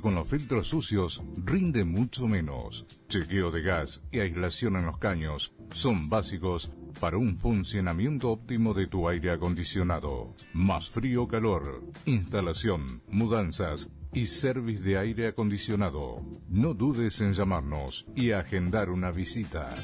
Con los filtros sucios rinde mucho menos. Chequeo de gas y aislación en los caños son básicos para un funcionamiento óptimo de tu aire acondicionado. Más frío calor, instalación, mudanzas y service de aire acondicionado. No dudes en llamarnos y agendar una visita.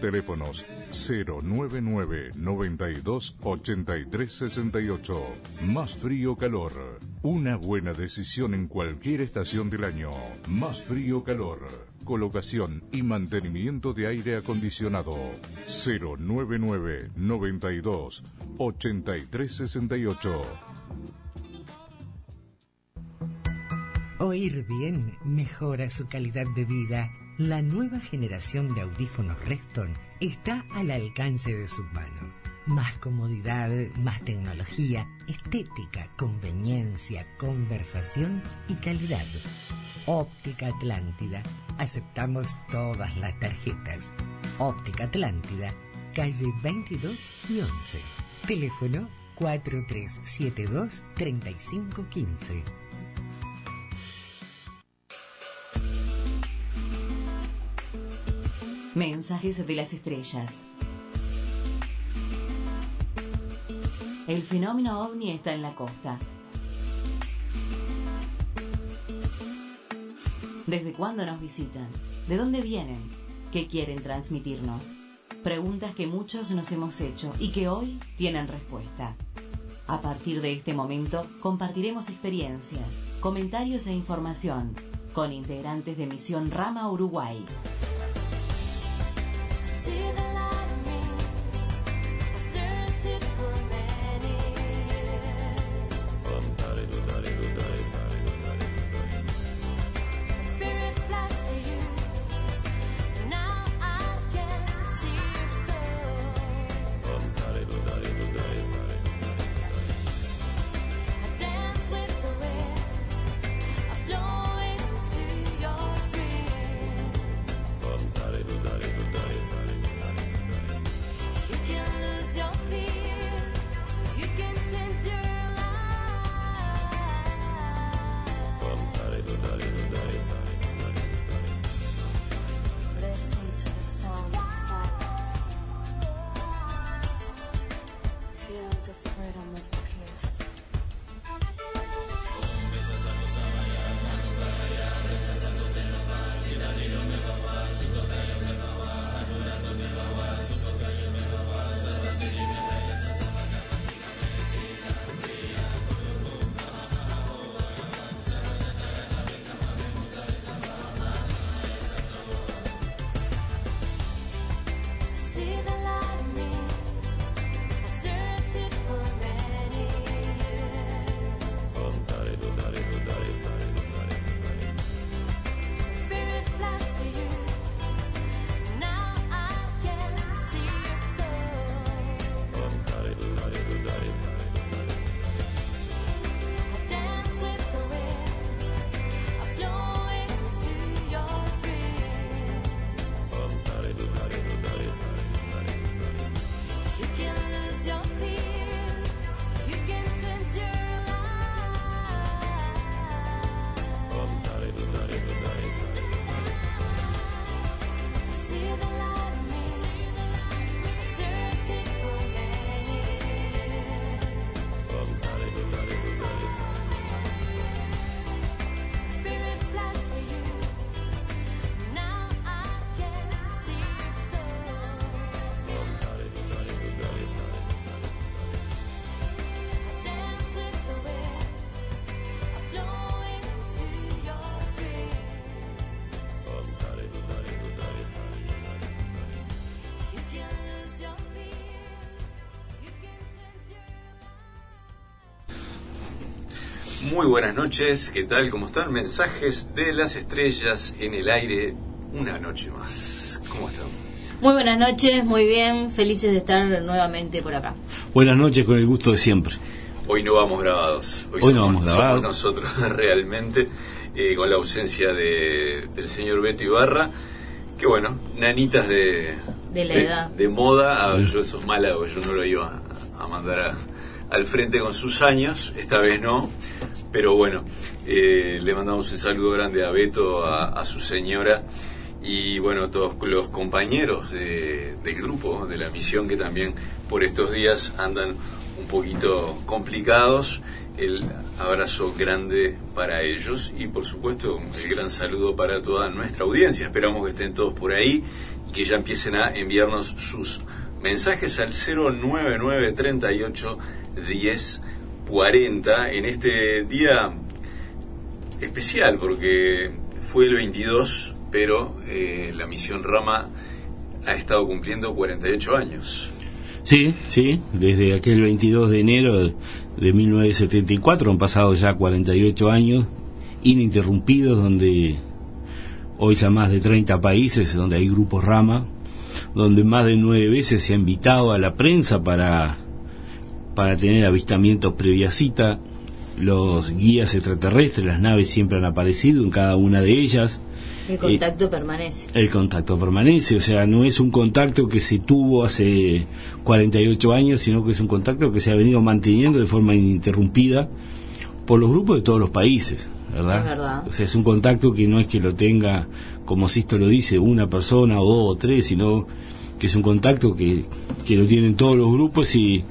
Teléfonos 099 92 83 68. Más frío calor. Una buena decisión en cualquier estación del año. Más frío calor. Colocación y mantenimiento de aire acondicionado. 099 92 83 68. Oír bien mejora su calidad de vida. La nueva generación de audífonos Reston está al alcance de su mano. Más comodidad, más tecnología, estética, conveniencia, conversación y calidad. Óptica Atlántida. Aceptamos todas las tarjetas. Óptica Atlántida, calle 22 y 11. Teléfono 4372 Mensajes de las estrellas. El fenómeno ovni está en la costa. ¿Desde cuándo nos visitan? ¿De dónde vienen? ¿Qué quieren transmitirnos? Preguntas que muchos nos hemos hecho y que hoy tienen respuesta. A partir de este momento compartiremos experiencias, comentarios e información con integrantes de Misión Rama Uruguay. see that Muy buenas noches, ¿qué tal? ¿Cómo están? Mensajes de las estrellas en el aire, una noche más. ¿Cómo están? Muy buenas noches, muy bien, felices de estar nuevamente por acá. Buenas noches, con el gusto de siempre. Hoy no vamos grabados, hoy, Hoy somos, no vamos grabados. somos nosotros realmente, eh, con la ausencia de, del señor Beto Ibarra, que bueno, nanitas de, De la edad. de moda, ah, yo eso es mala, yo no lo iba a, a mandar a- al frente con sus años, esta vez no, pero bueno, eh, le mandamos un saludo grande a Beto, a, su señora y bueno, a todos los compañeros de- del grupo, de la misión que también por estos días andan un poquito complicados. El abrazo grande para ellos y por supuesto el gran saludo para toda nuestra audiencia. Esperamos que estén todos por ahí y que ya empiecen a enviarnos sus mensajes al 099 38 10 40 en este día especial porque fue el 22, pero eh, la misión Rama ha estado cumpliendo 48 años. Sí, sí, desde aquel 22 de enero de, de 1974 han pasado ya 48 años ininterrumpidos donde hoy ya más de 30 países donde hay grupos Rama, donde más de nueve veces se ha invitado a la prensa para, para tener avistamientos previa cita. Los guías extraterrestres, las naves siempre han aparecido en cada una de ellas. El contacto permanece. El contacto permanece, o sea, no es un contacto que se tuvo hace 48 años, sino que es un contacto que se ha venido manteniendo de forma ininterrumpida por los grupos de todos los países, ¿verdad? Es verdad. O sea, es un contacto que no es que lo tenga, como Sisto lo dice, una persona o dos o tres, sino que es un contacto que, que lo tienen todos los grupos y,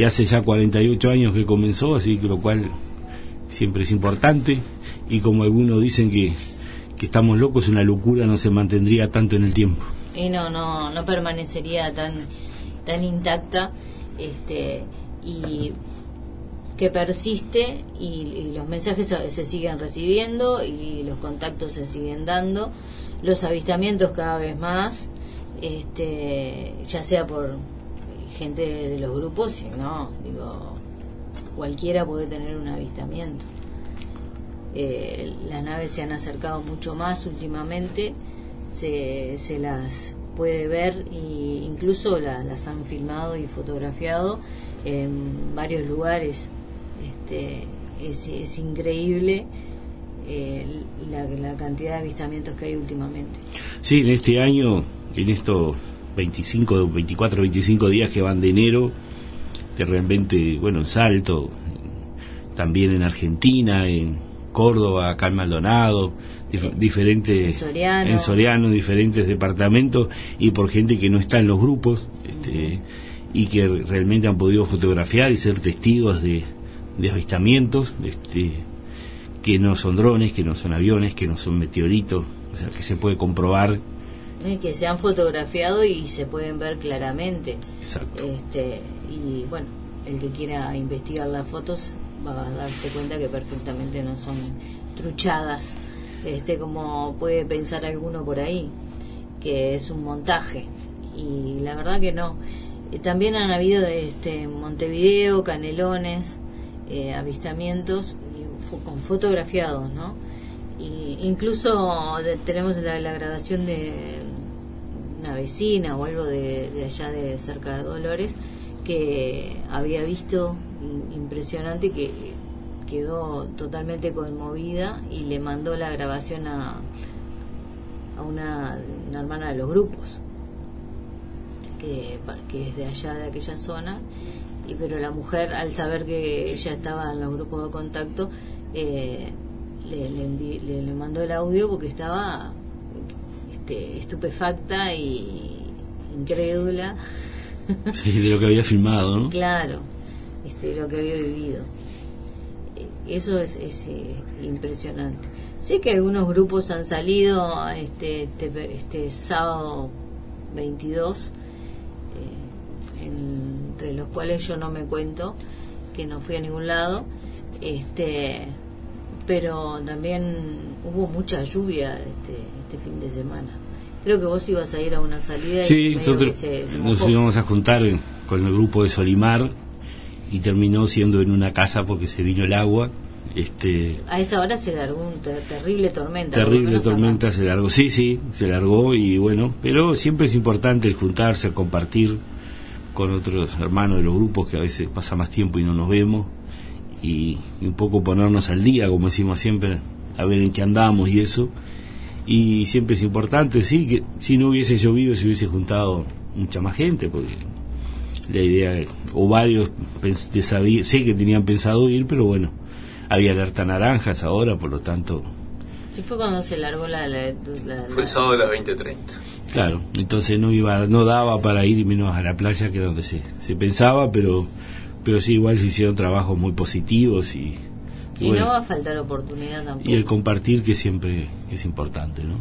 y hace ya 48 años que comenzó, así que lo cual siempre es importante y como algunos dicen que, que estamos locos, una locura no se mantendría tanto en el tiempo. Y no, no, no permanecería tan, tan intacta, este, y que persiste y, los mensajes se se siguen recibiendo y los contactos se siguen dando, los avistamientos cada vez más, este, ya sea por gente de los grupos, si no, digo, cualquiera puede tener un avistamiento. Eh, las naves se han acercado mucho más últimamente, se, se las puede ver e incluso la- las han filmado y fotografiado en varios lugares. Este, es, es increíble eh, la, la cantidad de avistamientos que hay últimamente. Sí, en este año, en estos 25, 24, 25 días que van de enero, que realmente, bueno, en Salto, también en Argentina, en Córdoba, acá en Maldonado, dif- diferentes En Soriano. en Soriano, diferentes departamentos y por gente que no está en los grupos este, y que realmente han podido fotografiar y ser testigos de, de avistamientos este, que no son drones, que no son aviones, que no son meteoritos, o sea, que se puede comprobar. Eh, que se han fotografiado y se pueden ver claramente. Exacto. Este, y bueno, el que quiera investigar las fotos va a darse cuenta que perfectamente no son truchadas, este, como puede pensar alguno por ahí, que es un montaje. Y la verdad que no. Eh, también han habido este, en Montevideo, Canelones, eh, avistamientos y fo- con fotografiados, ¿no? Y incluso de- tenemos la, la grabación de una vecina o algo de, allá de cerca de Dolores que había visto impresionante que quedó totalmente conmovida y le mandó la grabación a, a una, hermana de los grupos que, que es de allá de aquella zona. Y pero la mujer al saber que ella estaba en los grupos de contacto eh, le- le mandó el audio porque estaba este, estupefacta y incrédula. Sí, de lo que había filmado, ¿no? claro este lo que había vivido. Eh, eso es, es, eh, impresionante. Sé que algunos grupos han salido este este, este sábado 22 eh, entre los cuales yo no me cuento que no fui a ningún lado este pero también hubo mucha lluvia este, este fin de semana creo que vos ibas a ir a una salida y Sí, medio nosotros que se- se nos íbamos a juntar con el grupo de Solimar y terminó siendo en una casa porque se vino el agua Este, a esa hora se largó un terrible tormenta. Terrible tormenta se largó, sí, sí, se largó y bueno, pero siempre es importante el juntarse, compartir con otros hermanos de los grupos que a veces pasa más tiempo y no nos vemos y, un poco ponernos al día, como decimos siempre, a ver en qué andamos y eso. Y siempre es importante, sí, que si no hubiese llovido se hubiese juntado mucha más gente, porque la idea, o varios sé que tenían pensado ir, pero bueno, había alerta naranjas ahora, por lo tanto... Sí, fue cuando se largó la... fue el sábado de las 20.30. Claro, entonces no iba, no daba para ir menos a la playa que donde se, se pensaba, pero pero sí igual se hicieron trabajos muy positivos y y, no va a faltar oportunidad tampoco. Y el compartir que siempre es importante no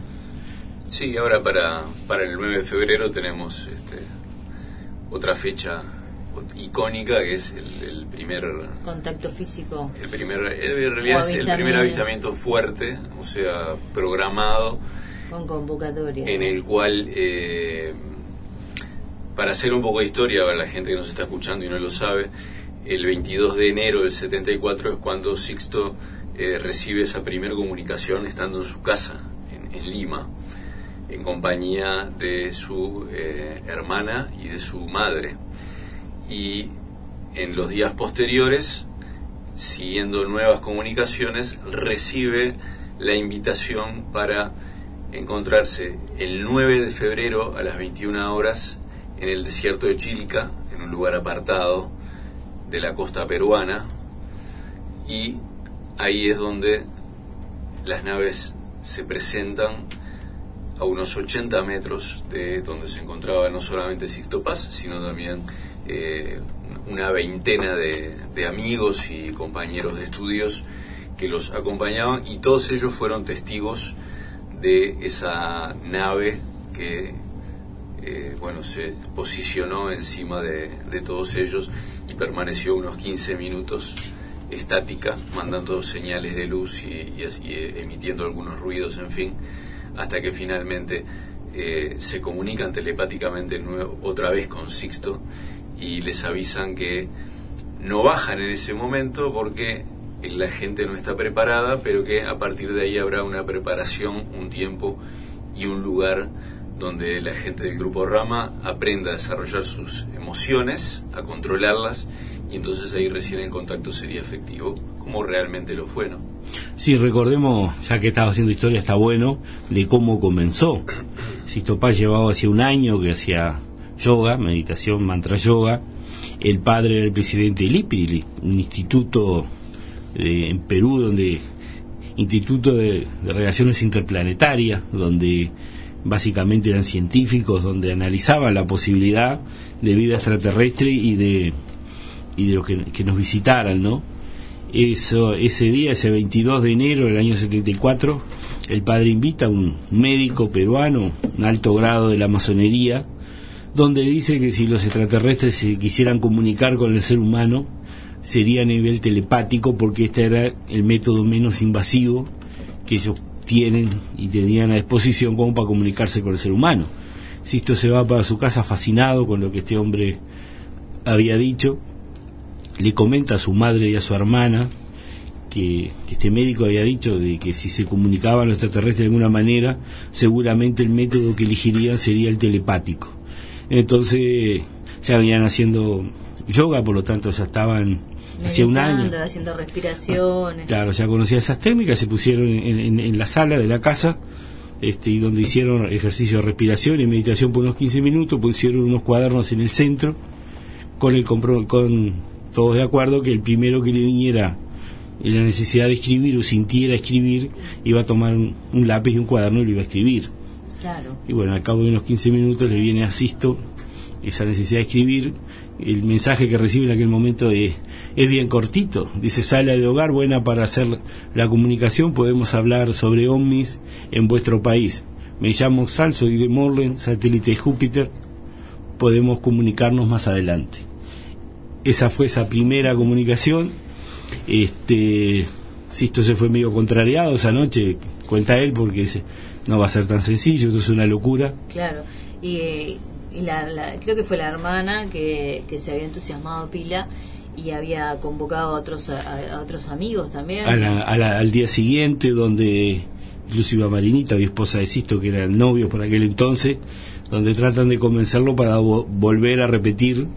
sí ahora para para el 9 de febrero tenemos este, otra fecha icónica que es el, primer contacto físico. el primer en realidad es el primer avistamiento. fuerte o sea programado con convocatoria. en el cual eh, para hacer un poco de historia para la gente que nos está escuchando y no lo sabe, el 22 de enero del 74 es cuando Sixto eh, recibe esa primera comunicación estando en su casa, en, Lima, en compañía de su eh, hermana y de su madre. Y en los días posteriores, siguiendo nuevas comunicaciones, recibe la invitación para encontrarse el 9 de febrero a las 21 horas en el desierto de Chilca, en un lugar apartado de la costa peruana, y ahí es donde las naves se presentan a unos 80 metros de donde se encontraba no solamente Sixto Paz, sino también eh, una veintena de, amigos y compañeros de estudios que los acompañaban y todos ellos fueron testigos de esa nave que eh, bueno, se posicionó encima de, todos ellos permaneció unos 15 minutos estática, mandando señales de luz y, eh, emitiendo algunos ruidos, en fin, hasta que finalmente eh, se comunican telepáticamente otra vez con Sixto y les avisan que no bajan en ese momento porque la gente no está preparada, pero que a partir de ahí habrá una preparación, un tiempo y un lugar donde la gente del grupo Rama aprenda a desarrollar sus emociones, a controlarlas, y entonces ahí recién el contacto sería efectivo, como realmente lo fue, ¿no? Sí, recordemos, ya que estaba haciendo historia, está bueno, de cómo comenzó. Sistopaz llevaba hace un año que hacía yoga, meditación, mantra yoga. El padre era el presidente del IPI, un instituto en Perú, donde Instituto de Relaciones Interplanetarias, donde básicamente eran científicos donde analizaban la posibilidad de vida extraterrestre y de y de lo que, nos visitaran, ¿no? Eso, ese día, ese 22 de enero del año 74, el padre invita a un médico peruano, un alto grado de la masonería, donde dice que si los extraterrestres se quisieran comunicar con el ser humano, sería a nivel telepático porque este era el método menos invasivo que ellos tienen y tenían a disposición como para comunicarse con el ser humano. Sisto se va para su casa fascinado con lo que este hombre había dicho, le comenta a su madre y a su hermana que, este médico había dicho de que si se comunicaban los extraterrestres de alguna manera, seguramente el método que elegirían sería el telepático. Entonces ya venían haciendo yoga, por lo tanto ya estaban hacía un año. haciendo respiraciones. Claro, ya conocía esas técnicas, se pusieron en, la sala de la casa este, y donde hicieron ejercicio de respiración y meditación por unos 15 minutos, pusieron unos cuadernos en el centro con, el, con todos de acuerdo que el primero que le viniera la necesidad de escribir o sintiera escribir, iba a tomar un, lápiz y un cuaderno y lo iba a escribir. Claro. Y bueno, al cabo de unos 15 minutos le viene a Sisto esa necesidad de escribir el mensaje que recibe en aquel momento es, es, bien cortito. Dice, sala de hogar buena para hacer la comunicación, podemos hablar sobre ovnis en vuestro país. Me llamo Xal, soy de Morlen, satélite de Júpiter, podemos comunicarnos más adelante. Esa fue esa primera comunicación. Este, esto se fue medio contrariado esa noche, cuenta él, porque no va a ser tan sencillo, esto es una locura. Claro, y y la, creo que fue la hermana que, que se había entusiasmado pila y había convocado a otros, a, otros amigos también. al día siguiente, donde inclusive a Marinita, mi esposa de Sisto, que eran novios por aquel entonces, donde tratan de convencerlo para volver a repetir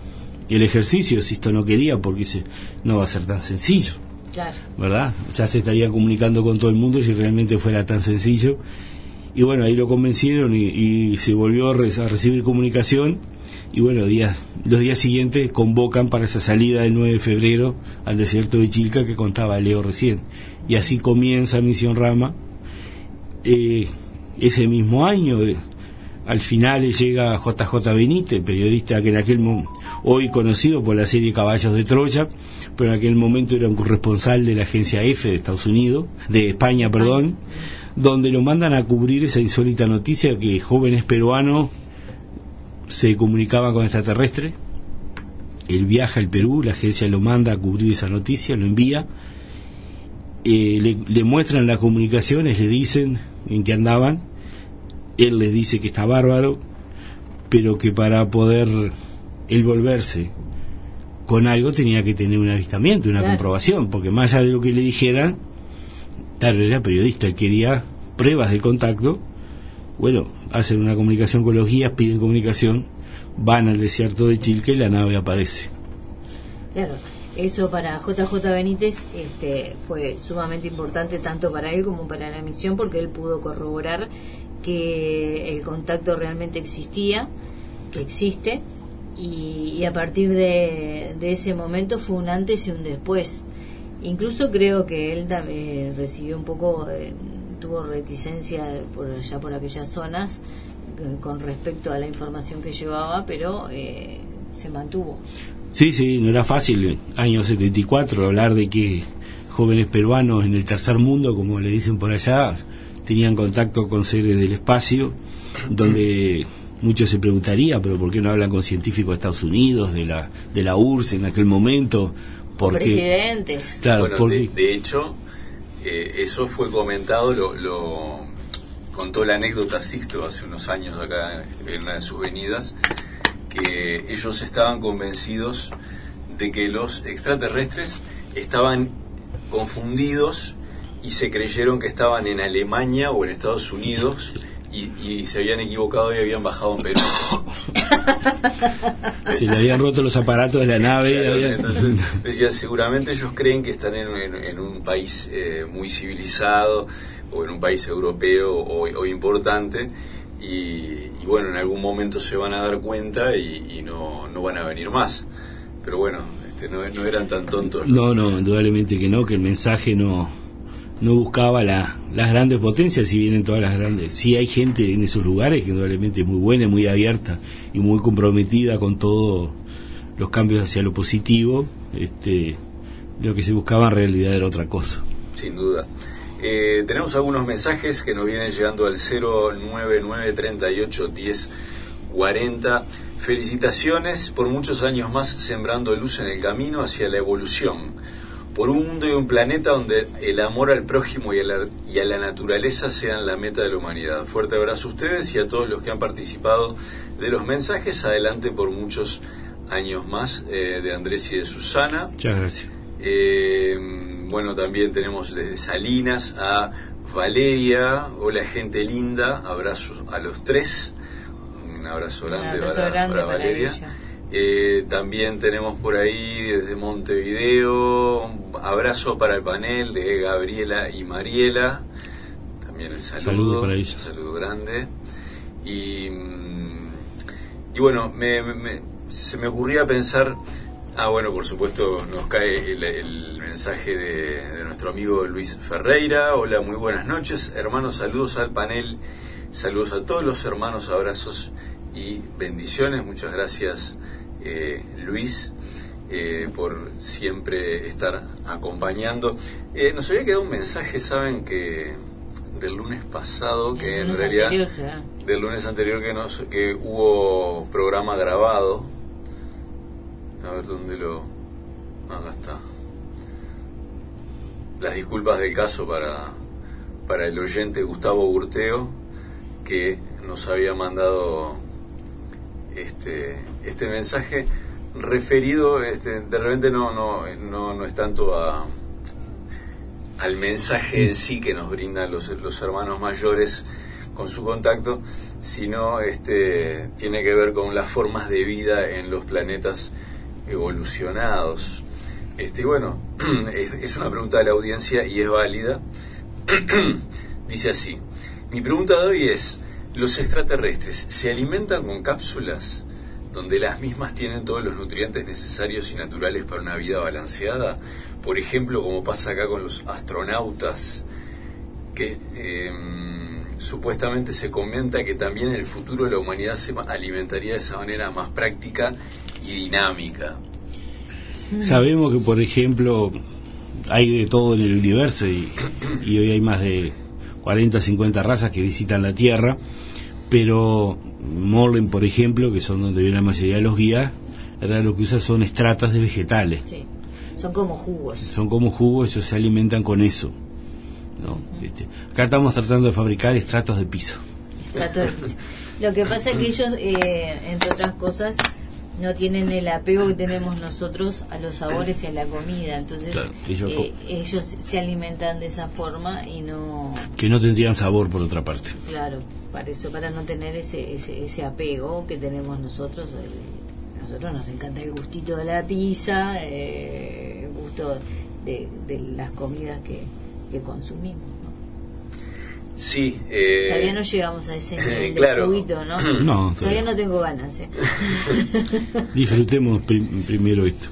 el ejercicio. Sisto no quería porque dice, no va a ser tan sencillo. Claro. ¿Verdad? Ya se estaría comunicando con todo el mundo si realmente fuera tan sencillo. Y bueno, ahí lo convencieron y, se volvió a, recibir comunicación. Y bueno, días, los días siguientes convocan para esa salida del 9 de febrero al desierto de Chilca que contaba Leo recién. Y así comienza Misión Rama. Eh, ese mismo año, eh, al final llega JJ Benítez, periodista que en aquel hoy conocido por la serie Caballos de Troya, pero en aquel momento era un corresponsal de la agencia F de Estados Unidos, de España, perdón, donde lo mandan a cubrir esa insólita noticia que jóvenes peruanos se comunicaban con extraterrestres. Él viaja al Perú, la agencia lo manda a cubrir esa noticia, lo envía, eh, le, le muestran las comunicaciones, le dicen en qué andaban, él les dice que está bárbaro, pero que para poder él volverse con algo tenía que tener un avistamiento, una comprobación, porque más allá de lo que le dijeran, claro, era periodista, él quería pruebas del contacto, bueno, hacen una comunicación con los guías, piden comunicación, van al desierto de Chilque y la nave aparece. Claro, eso para JJ Benítez este, fue sumamente importante tanto para él como para la misión porque él pudo corroborar que el contacto realmente existía, que existe, y, a partir de, ese momento fue un antes y un después. Incluso creo que él también recibió un poco, eh, tuvo reticencia por allá por aquellas zonas eh, con respecto a la información que llevaba, pero eh, se mantuvo. Sí, sí, no era fácil, año 74, hablar de que jóvenes peruanos en el tercer mundo, como le dicen por allá, tenían contacto con seres del espacio, donde muchos se preguntaría, pero ¿por qué no hablan con científicos de Estados Unidos, de la, de la URSS en aquel momento? Porque, presidentes. Claro, de, hecho, eh, eso fue comentado, lo, lo, contó la anécdota Sixto hace unos años acá en una de sus venidas, que ellos estaban convencidos de que los extraterrestres estaban confundidos y se creyeron que estaban en Alemania o en Estados Unidos y, se habían equivocado y habían bajado en Perú. Se le habían roto los aparatos de la nave. decía, seguramente ellos creen que están en, un país eh, muy civilizado o en un país europeo o, importante y, bueno, en algún momento se van a dar cuenta y, no, no van a venir más. Pero bueno, este, no, no eran tan tontos. No, no, indudablemente que no, que el mensaje no, no buscaba la, las grandes potencias, si vienen todas las grandes. Sí hay gente en esos lugares que indudablemente muy buena, muy abierta y muy comprometida con todos los cambios hacia lo positivo. Este, lo que se buscaba en realidad era otra cosa. Sin duda. Eh, tenemos algunos mensajes que nos vienen llegando al 099381040. Felicitaciones por muchos años más sembrando luz en el camino hacia la evolución por un mundo y un planeta donde el amor al prójimo y a, la, naturaleza sean la meta de la humanidad. Fuerte abrazo a ustedes y a todos los que han participado de los mensajes. Adelante por muchos años más eh, de Andrés y de Susana. Muchas gracias. Eh, bueno, también tenemos desde Salinas a Valeria. Hola, gente linda. Abrazo a los tres. Un abrazo grande, para, Valeria. Eh, también tenemos por ahí desde Montevideo un abrazo para el panel de Gabriela y Mariela. También el saludo. para Un saludo grande. Y, mm, y bueno, me, se me ocurría pensar. Ah, bueno, por supuesto nos cae el, mensaje de, de, nuestro amigo Luis Ferreira. Hola, muy buenas noches. Hermanos, saludos al panel. Saludos a todos los hermanos, abrazos y bendiciones. Muchas gracias eh, Luis, eh, por siempre estar acompañando. Eh, nos había quedado un mensaje, saben que del lunes pasado, que en realidad del lunes anterior que nos que hubo programa grabado. A ver dónde lo acá está. Las disculpas del caso para para el oyente Gustavo Gurteo que nos había mandado este, este mensaje referido, este, de repente no, no, no, no es tanto a, al mensaje en sí que nos brindan los, los hermanos mayores con su contacto, sino este, tiene que ver con las formas de vida en los planetas evolucionados. Este, bueno, es una pregunta de la audiencia y es válida. Dice así, mi pregunta de hoy es, ¿los extraterrestres se alimentan con cápsulas donde las mismas tienen todos los nutrientes necesarios y naturales para una vida balanceada? Por ejemplo, como pasa acá con los astronautas, que em, supuestamente se comenta que también en el futuro la humanidad se alimentaría de esa manera más práctica y dinámica. Sabemos que, por ejemplo, hay de todo en el universo y, hoy hay más de 40, 50 razas que visitan la Tierra, pero Morlen, por ejemplo, que son donde viene la mayoría de los guías, lo que usa son estratas de vegetales. Sí. Son como jugos. Son como jugos, ellos se alimentan con eso. ¿no? Este, acá estamos tratando de fabricar estratos de piso. Lo que pasa es que ellos, eh, entre otras cosas, no tienen el apego que tenemos nosotros a los sabores y a la comida. Entonces eh, ellos, se alimentan de esa forma y no... Que no tendrían sabor por otra parte. Claro, para eso, para no tener ese, ese, ese apego que tenemos nosotros. a nosotros nos encanta el gustito de la pizza, eh, el gusto de, de las comidas que, que consumimos. Sí. Eh, todavía no llegamos a ese nivel claro. ¿no? no todavía. no tengo ganas. ¿eh? Disfrutemos primero esto.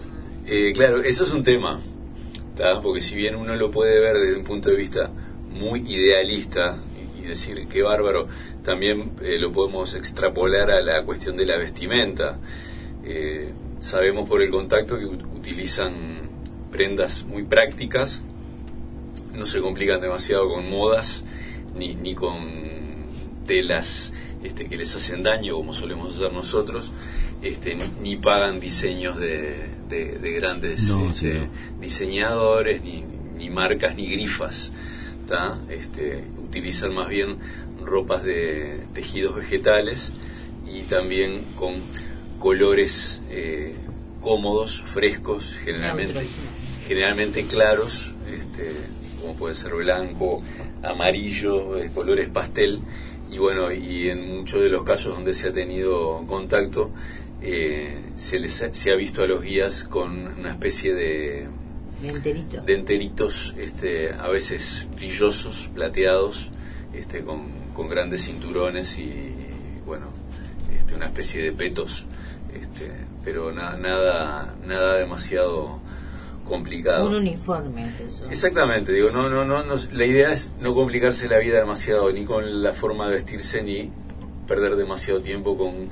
Eh, claro, eso es un tema, porque si bien uno lo puede ver desde un punto de vista muy idealista y, decir qué bárbaro, también eh, lo podemos extrapolar a la cuestión de la vestimenta. sabemos por el contacto que utilizan prendas muy prácticas, no se complican demasiado con modas ni, ni con telas este, que les hacen daño como solemos hacer nosotros, este, ni, pagan diseños de, de, grandes este, diseñadores, ni, ni, marcas, ni grifas. Este, utilizan más bien ropas de tejidos vegetales y también con colores eh, cómodos, frescos, generalmente, generalmente claros, este, como puede ser blanco, amarillo, eh, colores pastel, y bueno, y en muchos de los casos donde se ha tenido contacto, eh, se, les ha, se ha visto a los guías con una especie de, de, enteritos, este, a veces brillosos, plateados, este, con, grandes cinturones y, bueno, este, una especie de petos, este, pero nada, nada demasiado complicado. Un uniforme es eso. Exactamente, digo, no, no, no, la idea es no complicarse la vida demasiado, ni con la forma de vestirse, ni perder demasiado tiempo con,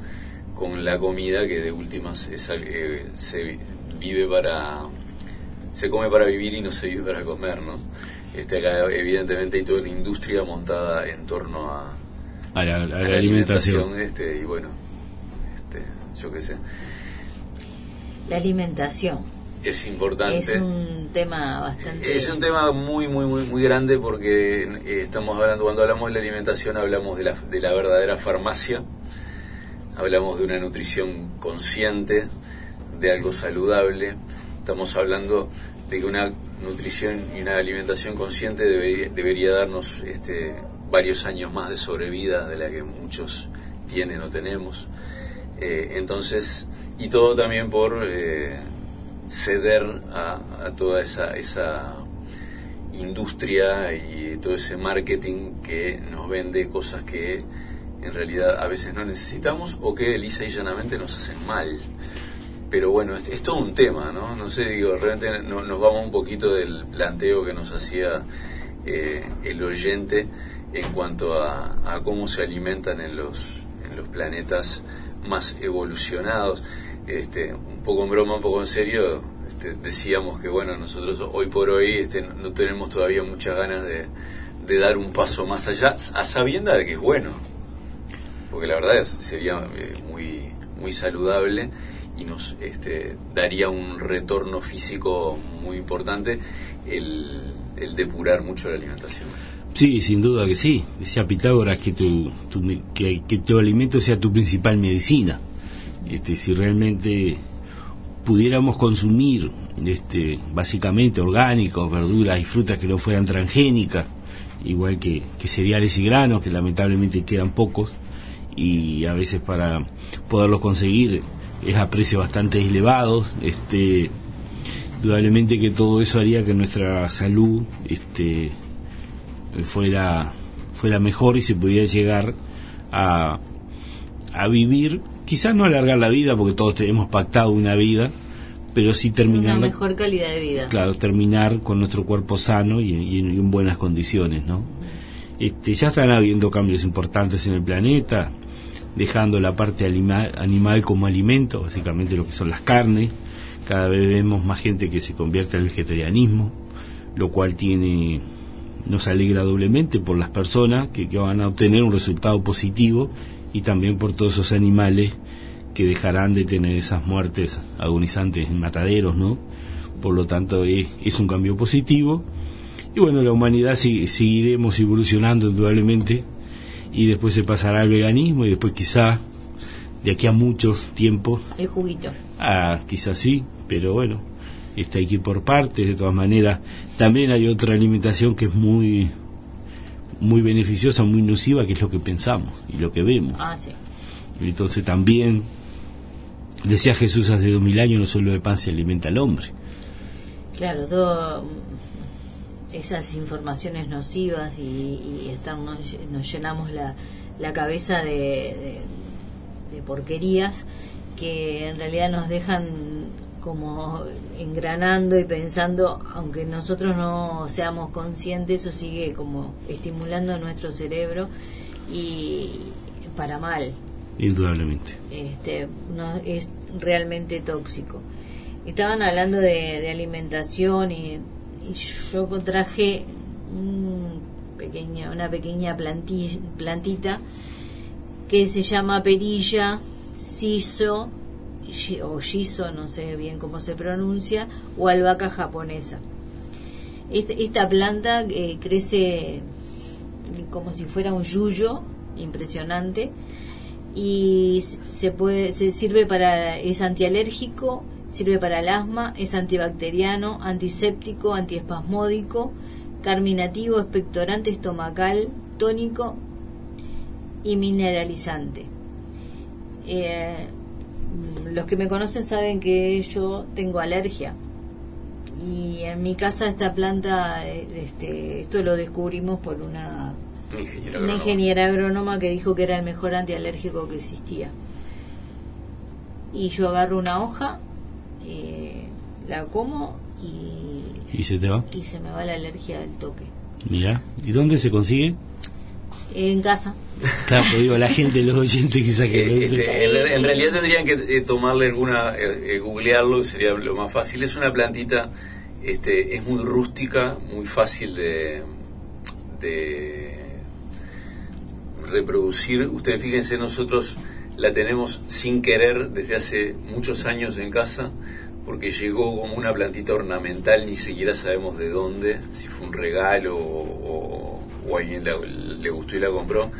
con la comida, que de últimas es, eh, se vive para, se come para vivir y no se vive para comer, ¿no? Este, acá evidentemente hay toda una industria montada en torno a, a la, alimentación. este, y bueno, este, yo qué sé. La alimentación es importante. Es un tema bastante. Es un tema muy, muy, muy, muy grande porque eh, estamos hablando, cuando hablamos de la alimentación, hablamos de la, de la verdadera farmacia, hablamos de una nutrición consciente, de algo saludable, estamos hablando de que una nutrición y una alimentación consciente debería, debería darnos este, varios años más de sobrevida de la que muchos tienen o tenemos. Eh, entonces, y todo también por. Eh, ceder a, toda esa, esa industria y todo ese marketing que nos vende cosas que en realidad a veces no necesitamos o que lisa y llanamente nos hacen mal. Pero bueno, es, todo un tema, ¿no? No sé, digo, realmente nos vamos un poquito del planteo que nos hacía eh, el oyente en cuanto a, a, cómo se alimentan en los, en los planetas más evolucionados este, un poco en broma, un poco en serio, este, decíamos que bueno, nosotros hoy por hoy este, no tenemos todavía muchas ganas de, dar un paso más allá, a sabienda de que es bueno, porque la verdad es, sería eh, muy, muy saludable y nos este, daría un retorno físico muy importante el, depurar mucho la alimentación. Sí, sin duda que sí. Decía Pitágoras que tu, que, que tu alimento sea tu principal medicina. Este, si realmente pudiéramos consumir este, básicamente orgánicos, verduras y frutas que no fueran transgénicas, igual que, cereales y granos, que lamentablemente quedan pocos, y a veces para poderlos conseguir es a precios bastante elevados, este, indudablemente que todo eso haría que nuestra salud este, fuera, fuera mejor y se pudiera llegar a, a vivir, quizás no alargar la vida, porque todos tenemos pactado una vida, pero sí terminar... Una mejor calidad de vida. Claro, terminar con nuestro cuerpo sano y, en buenas condiciones, ¿no? Este, ya están habiendo cambios importantes en el planeta, dejando la parte animal como alimento, básicamente lo que son las carnes. Cada vez vemos más gente que se convierte al vegetarianismo, lo cual tiene nos alegra doblemente por las personas que, que van a obtener un resultado positivo y también por todos esos animales que dejarán de tener esas muertes agonizantes en mataderos, ¿no? Por lo tanto, es, un cambio positivo. Y bueno, la humanidad seguiremos evolucionando indudablemente y después se pasará al veganismo y después quizá de aquí a muchos tiempos. El juguito. Ah, quizás sí, pero bueno, está aquí por partes, de todas maneras. También hay otra alimentación que es muy muy beneficiosa, muy nociva, que es lo que pensamos y lo que vemos. Ah, sí. Entonces también Decía Jesús hace dos mil años, no solo de pan se alimenta al hombre. Claro, todas esas informaciones nocivas y, y nos, llenamos la, la cabeza de, de, porquerías que en realidad nos dejan como engranando y pensando, aunque nosotros no seamos conscientes, eso sigue como estimulando nuestro cerebro y para mal, Indudablemente. Este, no, es realmente tóxico. Estaban hablando de, alimentación y, yo traje un pequeña, una pequeña plantita que se llama perilla, siso o shiso, no sé bien cómo se pronuncia, o albahaca japonesa. Esta, esta planta eh, crece como si fuera un yuyo impresionante y se puede se sirve para es antialérgico sirve para el asma es antibacteriano antiséptico antiespasmódico carminativo expectorante estomacal tónico y mineralizante eh, los que me conocen saben que yo tengo alergia y en mi casa esta planta eh, este, esto lo descubrimos por una una ingeniera, agrónoma que dijo que era el mejor antialérgico que existía. Y yo agarro una hoja, eh, la como y, ¿Y se te va? Y se me va la alergia del toque. Mira, ¿y dónde se consigue? En casa. Claro, pues digo, la gente, los oyentes quizás que... Eh, este, en, realidad tendrían que eh, tomarle alguna, googlearlo, sería lo más fácil. Es una plantita, este, es muy rústica, muy fácil de, de reproducir. Ustedes fíjense, nosotros la tenemos sin querer desde hace muchos años en casa, porque llegó como una plantita ornamental, ni siquiera sabemos de dónde, si fue un regalo o, alguien le gustó y la compró.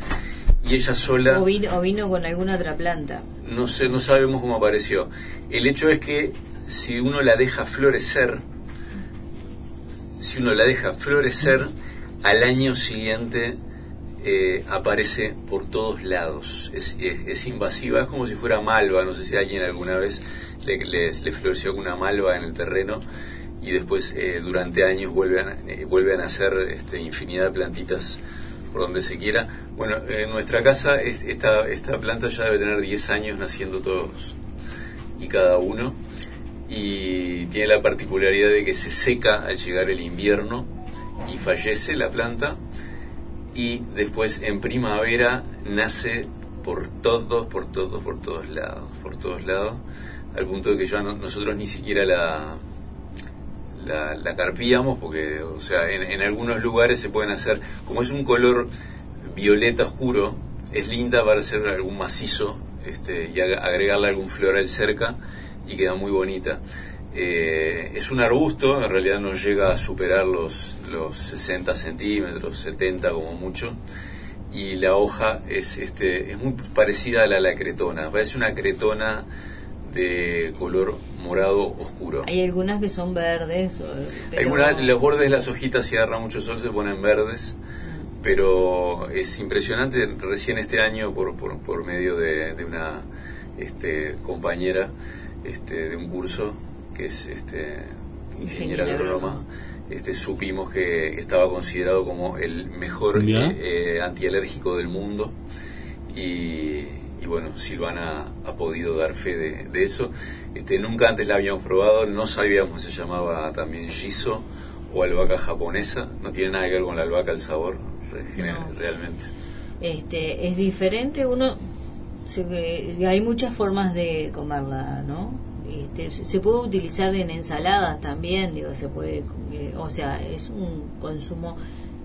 Y ella sola... O vino, o vino con alguna otra planta. No sé, no sabemos cómo apareció. El hecho es que si uno la deja florecer, si uno la deja florecer, al año siguiente eh, aparece por todos lados. Es, es, invasiva, es como si fuera malva. No sé si alguien alguna vez le, le, floreció alguna malva en el terreno y después eh, durante años vuelven, eh, vuelven a nacer este, infinidad de plantitas por donde se quiera. Bueno, en nuestra casa esta, esta planta ya debe tener 10 años naciendo todos y cada uno y tiene la particularidad de que se seca al llegar el invierno y fallece la planta y después en primavera nace por todos, por todos, por todos lados, por todos lados, al punto de que ya nosotros ni siquiera la, la, carpíamos, porque, o sea, en, algunos lugares se pueden hacer, como es un color violeta oscuro, es linda para hacer algún macizo este, y agregarle algún floral cerca y queda muy bonita. Eh, es un arbusto, en realidad no llega a superar los, los 60 centímetros, 70 como mucho, y la hoja es, este, es muy parecida a la, la cretona, parece una cretona de color morado oscuro. Hay algunas que son verdes. Algunas, los bordes de las hojitas, si agarra mucho sol, se ponen verdes. Pero es impresionante, recién este año, por, por, medio de, una este, compañera este, de un curso, que es este, ingeniera agrónoma, este, supimos que estaba considerado como el mejor eh, eh, antialérgico del mundo. Y, y bueno, Silvana ha podido dar fe de, eso. Este, nunca antes la habíamos probado, no sabíamos se llamaba también Giso o albahaca japonesa, no tiene nada que ver con la albahaca el sabor, realmente. Este, es diferente, uno, hay muchas formas de comerla, ¿no? Este, se puede utilizar en ensaladas también, digo, se puede, eh, o sea, es un consumo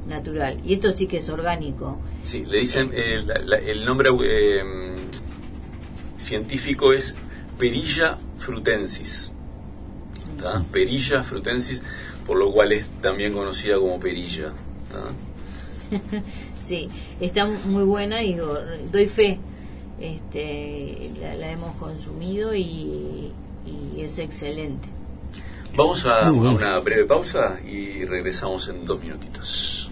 natural. Y esto sí que es orgánico. Sí, le dicen, eh, el nombre eh, científico es Perilla frutensis. Perilla frutensis, por lo cual es también conocida como perilla. sí, está muy buena y doy fe. Este, la, hemos consumido y, y es excelente. Vamos a una breve pausa y regresamos en dos minutitos.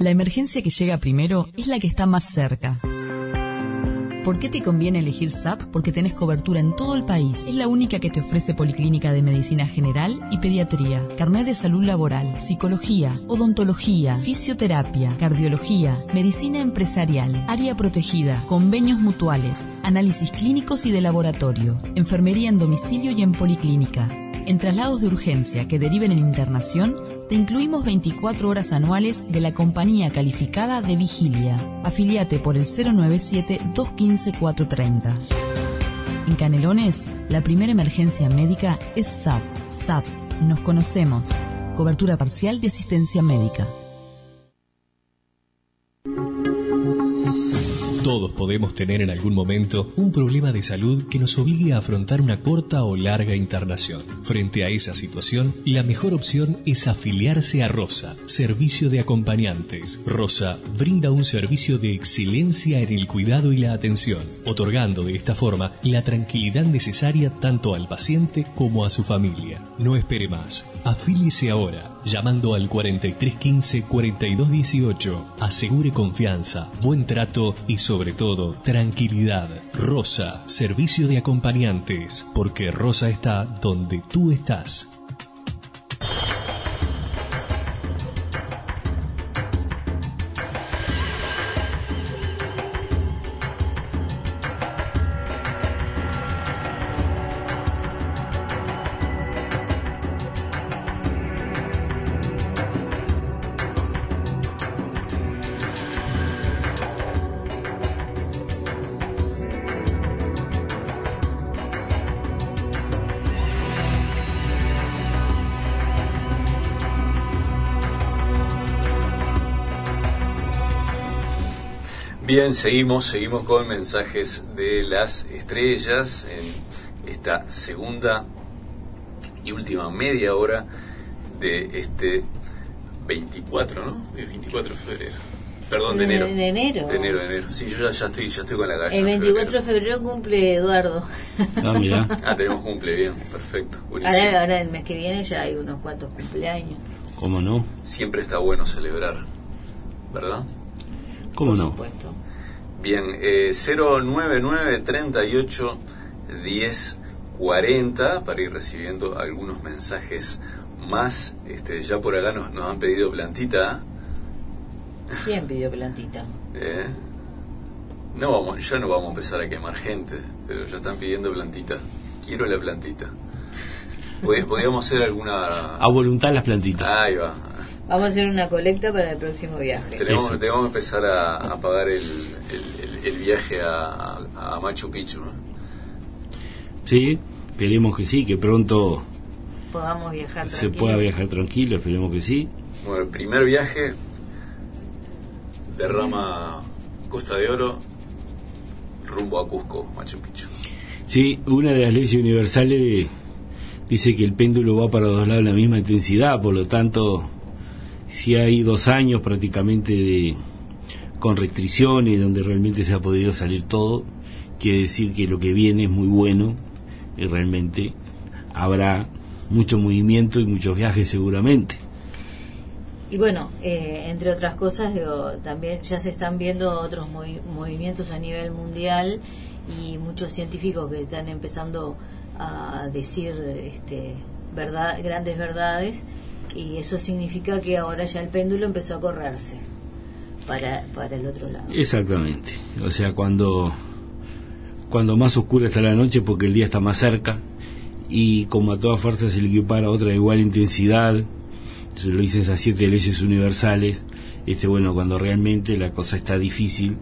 La emergencia que llega primero es la que está más cerca. ¿Por qué te conviene elegir SAP? Porque tenés cobertura en todo el país. Es la única que te ofrece Policlínica de Medicina General y Pediatría, carnet de salud laboral, psicología, odontología, fisioterapia, cardiología, medicina empresarial, área protegida, convenios mutuales, análisis clínicos y de laboratorio, enfermería en domicilio y en policlínica. En traslados de urgencia que deriven en internación, te incluimos 24 horas anuales de la compañía calificada de Vigilia. Afiliate por el 097-215-430. En Canelones, la primera emergencia médica es SAP. SAP. Nos conocemos. Cobertura parcial de asistencia médica. Todos podemos tener en algún momento un problema de salud que nos obligue a afrontar una corta o larga internación. Frente a esa situación, la mejor opción es afiliarse a Rosa, Servicio de Acompañantes. Rosa brinda un servicio de excelencia en el cuidado y la atención, otorgando de esta forma la tranquilidad necesaria tanto al paciente como a su familia. No espere más. Afíliese ahora, llamando al 4315-4218. Asegure confianza, buen trato y sobre todo tranquilidad. Rosa, servicio de acompañantes, porque Rosa está donde tú estás. Bien, seguimos, seguimos con mensajes de las estrellas en esta segunda y última media hora de este 24, ¿no? El 24 de febrero. Perdón, de enero. De enero. De enero, de enero. Sí, yo ya, estoy, ya estoy con la edad. El 24 de febrero cumple Eduardo. Ah, mira. ah, tenemos cumple, bien, perfecto. Ahora, ahora el mes que viene ya hay unos cuantos cumpleaños. ¿Cómo no? Siempre está bueno celebrar, ¿verdad? ¿Cómo Por no? Supuesto. Bien, eh, 099 38 10 40 para ir recibiendo algunos mensajes más. Este, ya por acá nos, nos han pedido plantita. ¿Quién pidió plantita? ¿Eh? No vamos, ya no vamos a empezar a quemar gente, pero ya están pidiendo plantita. Quiero la plantita. Podríamos hacer alguna... A voluntad las plantitas. Ahí va. Vamos a hacer una colecta para el próximo viaje. Tenemos, que empezar a, pagar el, el, viaje a, Machu Picchu. Sí, esperemos que sí, que pronto podamos viajar se pueda viajar tranquilo, esperemos que sí. Bueno, el primer viaje derrama Costa de Oro rumbo a Cusco, Machu Picchu. Sí, una de las leyes universales dice que el péndulo va para dos lados en la misma intensidad, por lo tanto, si hay dos años prácticamente de, con restricciones donde realmente se ha podido salir todo, quiere decir que lo que viene es muy bueno y realmente habrá mucho movimiento y muchos viajes seguramente. Y bueno, eh, entre otras cosas, también ya se están viendo otros movimientos a nivel mundial y muchos científicos que están empezando a decir este, verdad, grandes verdades y eso significa que ahora ya el péndulo empezó a correrse para, para el otro lado. Exactamente. O sea, cuando, cuando más oscura está la noche porque el día está más cerca y como a todas fuerzas se le equipara otra igual intensidad, se lo dicen esas siete leyes universales, este bueno, cuando realmente la cosa está difícil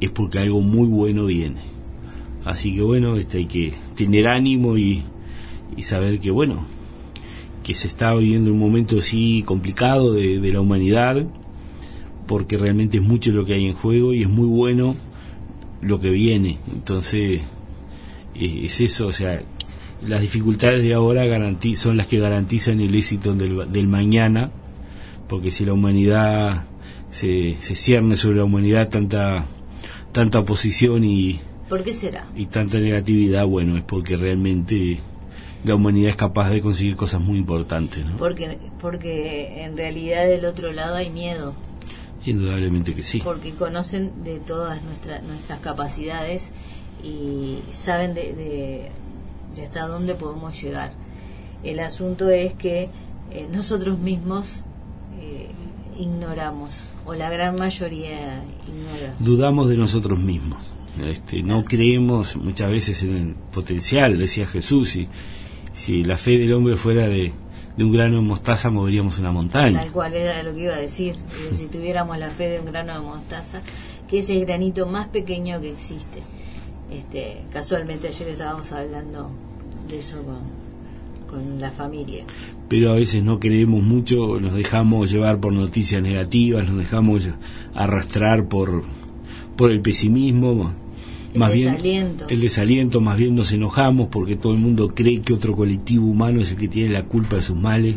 es porque algo muy bueno viene. Así que bueno, este, hay que tener ánimo y, saber que bueno, que se está viviendo un momento así complicado de, la humanidad, porque realmente es mucho lo que hay en juego y es muy bueno lo que viene. Entonces, es eso, o sea, las dificultades de ahora son las que garantizan el éxito del, del mañana, porque si la humanidad se, se cierne sobre la humanidad tanta, tanta oposición y, ¿Por qué será? Y tanta negatividad, bueno, es porque realmente la humanidad es capaz de conseguir cosas muy importantes, ¿no? Porque, porque en realidad del otro lado hay miedo. Indudablemente que sí. Porque conocen de todas nuestras nuestras capacidades y saben de, de, hasta dónde podemos llegar. El asunto es que eh, nosotros mismos eh, ignoramos, o la gran mayoría ignora. Dudamos de nosotros mismos. Este, no creemos muchas veces en el potencial, decía Jesús, y si la fe del hombre fuera de, un grano de mostaza moveríamos una montaña. Tal cual era lo que iba a decir, si tuviéramos la fe de un grano de mostaza, que es el granito más pequeño que existe. Este, casualmente ayer estábamos hablando de eso con, con la familia. Pero a veces no creemos mucho, nos dejamos llevar por noticias negativas, nos dejamos arrastrar por, por el pesimismo, más bien el desaliento, más bien nos enojamos porque todo el mundo cree que otro colectivo humano es el que tiene la culpa de sus males.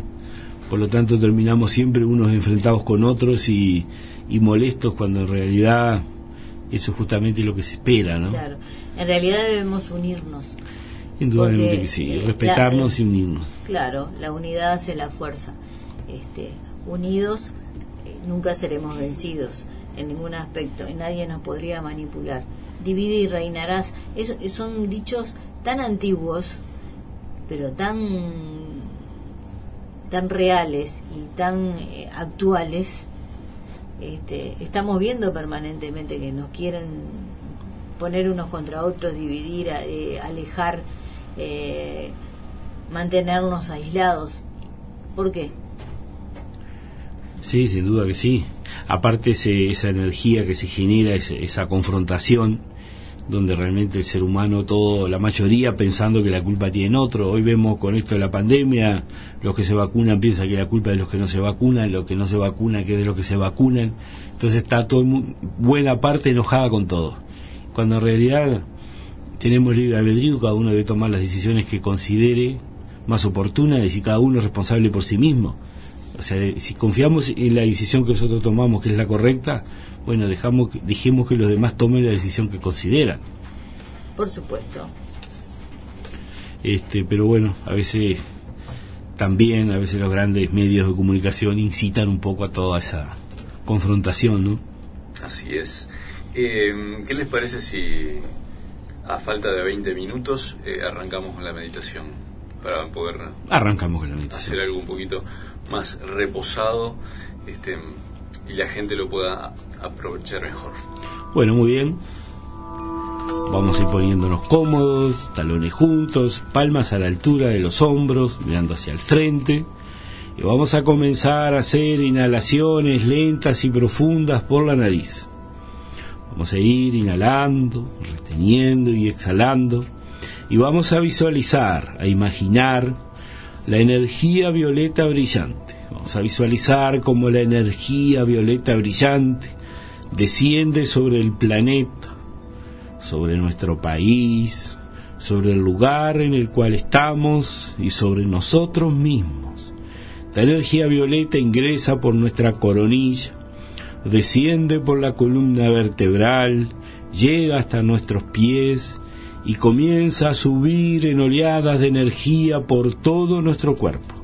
Por lo tanto, terminamos siempre unos enfrentados con otros y, molestos cuando en realidad eso es justamente lo que se espera, ¿no? Claro, en realidad debemos unirnos. Indudablemente que sí, respetarnos y unirnos. Claro, la unidad hace la fuerza. Este, unidos eh, nunca seremos vencidos en ningún aspecto y nadie nos podría manipular divide y reinarás. son dichos tan antiguos, pero tan, tan reales y tan eh, actuales. Este, estamos viendo permanentemente que nos quieren poner unos contra otros, dividir, eh, alejar, eh, mantenernos aislados. ¿Por qué? Sí, sin duda que sí. Aparte esa energía que se genera, esa confrontación, donde realmente el ser humano, todo, la mayoría pensando que la culpa tiene otro. Hoy vemos con esto de la pandemia, los que se vacunan piensan que la culpa es de los que no se vacunan, los que no se vacunan que es de los que se vacunan. Entonces está todo buena parte enojada con todo. Cuando en realidad tenemos libre albedrío, cada uno debe tomar las decisiones que considere más oportunas y cada uno es responsable por sí mismo. O sea, si confiamos en la decisión que nosotros tomamos, que es la correcta, bueno, dejamos, dejemos que los demás tomen la decisión que consideran. Por supuesto. Este, pero bueno, a veces también, a veces los grandes medios de comunicación incitan un poco a toda esa confrontación, ¿no? Así es. Eh, ¿Qué les parece si a falta de 20 minutos eh, arrancamos con la meditación para poder arrancamos con la meditación. hacer algo un poquito más reposado este, y la gente lo pueda aprovechar mejor. Bueno, muy bien. Vamos a ir poniéndonos cómodos, talones juntos, palmas a la altura de los hombros, mirando hacia el frente. Y vamos a comenzar a hacer inhalaciones lentas y profundas por la nariz. Vamos a ir inhalando, reteniendo y exhalando. Y vamos a visualizar, a imaginar la energía violeta brillante. A visualizar como la energía violeta brillante desciende sobre el planeta, sobre nuestro país, sobre el lugar en el cual estamos y sobre nosotros mismos. La energía violeta ingresa por nuestra coronilla, desciende por la columna vertebral, llega hasta nuestros pies y comienza a subir en oleadas de energía por todo nuestro cuerpo,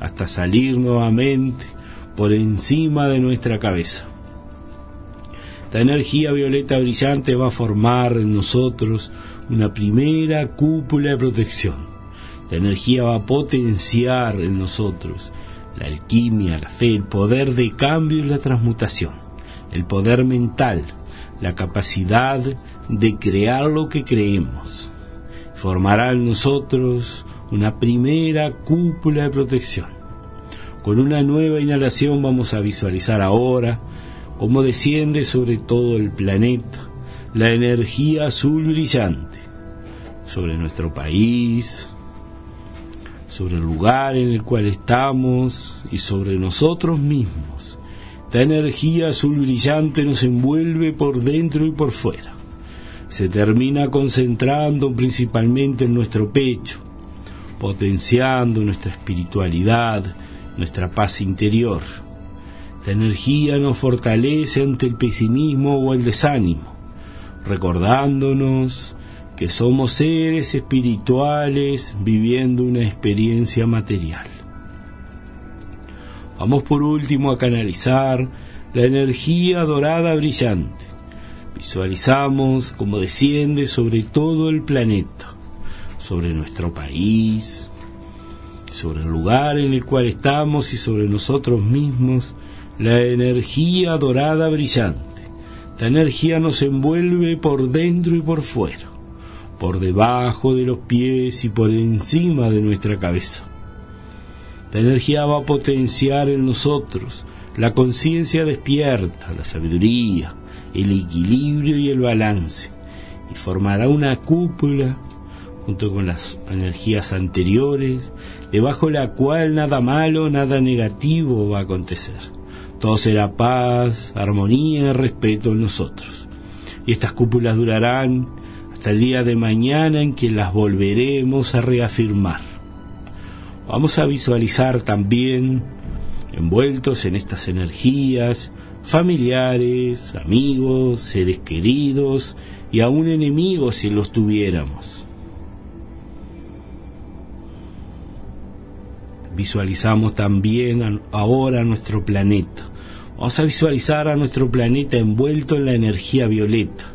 hasta salir nuevamente por encima de nuestra cabeza. La energía violeta brillante va a formar en nosotros una primera cúpula de protección. La energía va a potenciar en nosotros la alquimia, la fe, el poder de cambio y la transmutación, el poder mental, la capacidad de crear lo que creemos. Formará en nosotros una primera cúpula de protección. Con una nueva inhalación vamos a visualizar ahora cómo desciende sobre todo el planeta la energía azul brillante sobre nuestro país, sobre el lugar en el cual estamos y sobre nosotros mismos. Esta energía azul brillante nos envuelve por dentro y por fuera se termina concentrando principalmente en nuestro pecho, potenciando nuestra espiritualidad, nuestra paz interior. La energía nos fortalece ante el pesimismo o el desánimo, recordándonos que somos seres espirituales viviendo una experiencia material. Vamos por último a canalizar la energía dorada brillante Visualizamos cómo desciende sobre todo el planeta, sobre nuestro país, sobre el lugar en el cual estamos y sobre nosotros mismos, la energía dorada brillante. La energía nos envuelve por dentro y por fuera, por debajo de los pies y por encima de nuestra cabeza. La energía va a potenciar en nosotros la conciencia despierta, la sabiduría, el equilibrio y el balance, y formará una cúpula junto con las energías anteriores, debajo de la cual nada malo, nada negativo va a acontecer. Todo será paz, armonía respeto en nosotros. Y estas cúpulas durarán hasta el día de mañana en que las volveremos a reafirmar. Vamos a visualizar también, envueltos en estas energías, familiares, amigos, seres queridos y aún enemigos si los tuviéramos. Visualizamos también ahora nuestro planeta. Vamos a visualizar a nuestro planeta envuelto en la energía violeta.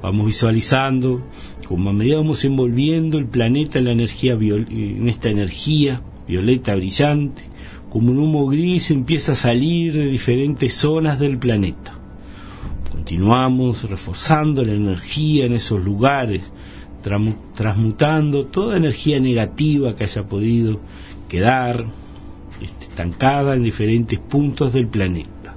Vamos visualizando como a medida vamos envolviendo el planeta en la energía en esta energía violeta brillante como un humo gris empieza a salir de diferentes zonas del planeta. Continuamos reforzando la energía en esos lugares, transmutando toda energía negativa que haya podido quedar este, estancada en diferentes puntos del planeta.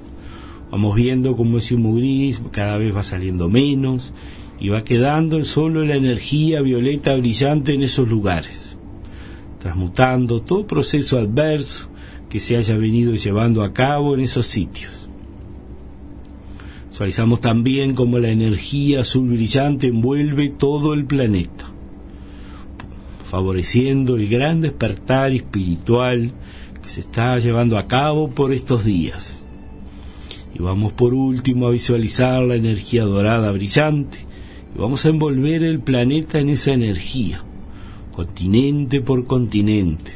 Vamos viendo cómo ese humo gris cada vez va saliendo menos y va quedando solo la energía violeta brillante en esos lugares, transmutando todo proceso adverso que se haya venido llevando a cabo en esos sitios. Visualizamos también cómo la energía azul brillante envuelve todo el planeta, favoreciendo el gran despertar espiritual que se está llevando a cabo por estos días. Y vamos por último a visualizar la energía dorada brillante y vamos a envolver el planeta en esa energía, continente por continente,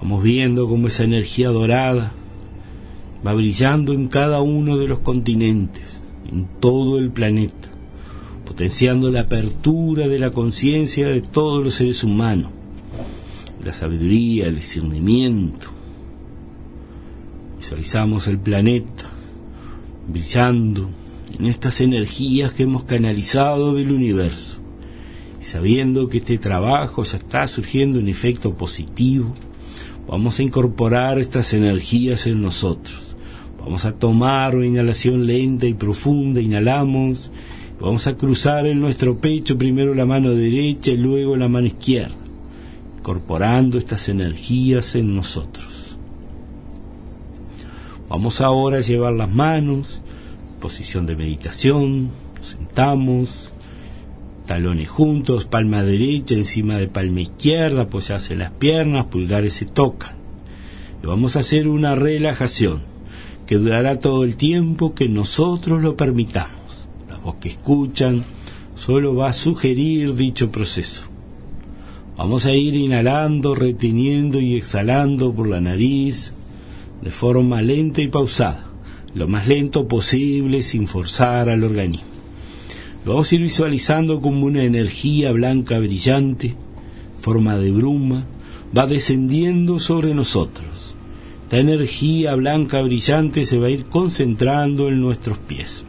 Vamos viendo cómo esa energía dorada va brillando en cada uno de los continentes, en todo el planeta, potenciando la apertura de la conciencia de todos los seres humanos, la sabiduría, el discernimiento. Visualizamos el planeta brillando en estas energías que hemos canalizado del universo, y sabiendo que este trabajo ya está surgiendo un efecto positivo Vamos a incorporar estas energías en nosotros. Vamos a tomar una inhalación lenta y profunda, inhalamos. Vamos a cruzar en nuestro pecho primero la mano derecha y luego la mano izquierda. incorporando estas energías en nosotros. Vamos ahora a llevar las manos, posición de meditación, nos sentamos, talones juntos, palma derecha encima de palma izquierda, apoyarse en las piernas, pulgares se tocan. Y vamos a hacer una relajación que durará todo el tiempo que nosotros lo permitamos. La voz que escuchan solo va a sugerir dicho proceso. Vamos a ir inhalando, reteniendo y exhalando por la nariz de forma lenta y pausada, lo más lento posible sin forzar al organismo. Lo vamos a ir visualizando como una energía blanca brillante, forma de bruma, va descendiendo sobre nosotros. Esta energía blanca brillante se va a ir concentrando en nuestros pies.